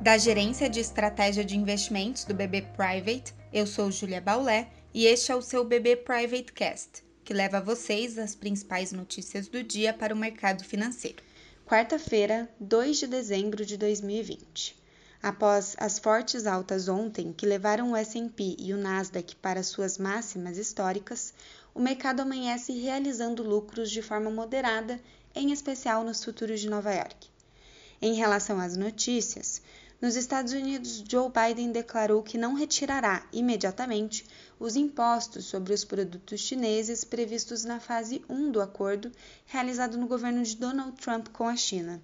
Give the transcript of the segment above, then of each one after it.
Da Gerência de Estratégia de Investimentos do BB Private, eu sou Julia Baulé e este é o seu BB Private Cast, que leva a vocês as principais notícias do dia para o mercado financeiro. Quarta-feira, 2 de dezembro de 2020. Após as fortes altas ontem que levaram o S&P e o Nasdaq para suas máximas históricas, o mercado amanhece realizando lucros de forma moderada, em especial nos futuros de Nova York. Em relação às notícias, nos Estados Unidos, Joe Biden declarou que não retirará imediatamente os impostos sobre os produtos chineses previstos na fase 1 do acordo realizado no governo de Donald Trump com a China,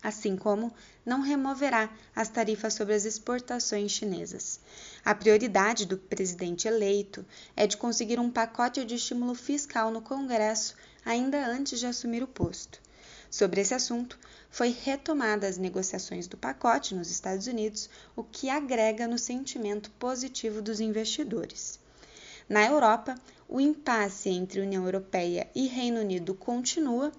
assim como não removerá as tarifas sobre as exportações chinesas. A prioridade do presidente eleito é de conseguir um pacote de estímulo fiscal no Congresso ainda antes de assumir o posto. Sobre esse assunto, foi retomada as negociações do pacote nos Estados Unidos, o que agrega no sentimento positivo dos investidores. Na Europa, o impasse entre União Europeia e Reino Unido continua.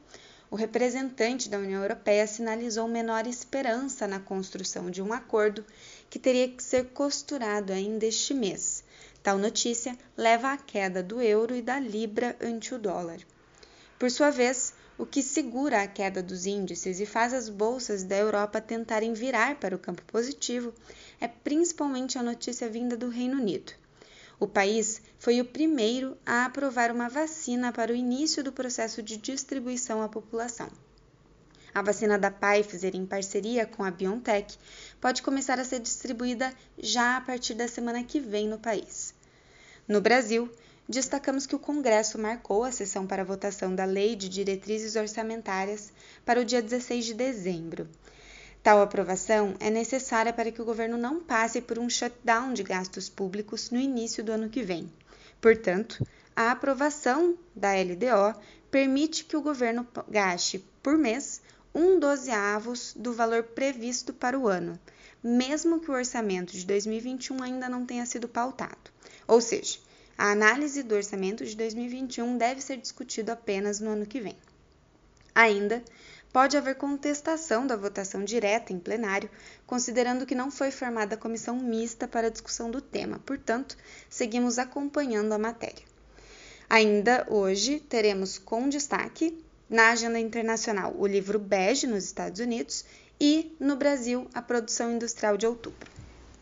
O representante da União Europeia sinalizou menor esperança na construção de um acordo que teria que ser costurado ainda este mês. Tal notícia leva à queda do euro e da libra ante o dólar. Por sua vez, o que segura a queda dos índices e faz as bolsas da Europa tentarem virar para o campo positivo é principalmente a notícia vinda do Reino Unido. O país foi o primeiro a aprovar uma vacina para o início do processo de distribuição à população. A vacina da Pfizer, em parceria com a BioNTech, pode começar a ser distribuída já a partir da semana que vem no país. No Brasil, destacamos que o Congresso marcou a sessão para votação da Lei de Diretrizes Orçamentárias para o dia 16 de dezembro. Tal aprovação é necessária para que o governo não passe por um shutdown de gastos públicos no início do ano que vem. Portanto, a aprovação da LDO permite que o governo gaste por mês um dozeavos do valor previsto para o ano, mesmo que o orçamento de 2021 ainda não tenha sido pautado. Ou seja, a análise do orçamento de 2021 deve ser discutido apenas no ano que vem. Ainda pode haver contestação da votação direta em plenário, considerando que não foi formada comissão mista para discussão do tema, portanto, seguimos acompanhando a matéria. Ainda hoje teremos com destaque na agenda internacional o livro Bege nos Estados Unidos e no Brasil a produção industrial de outubro.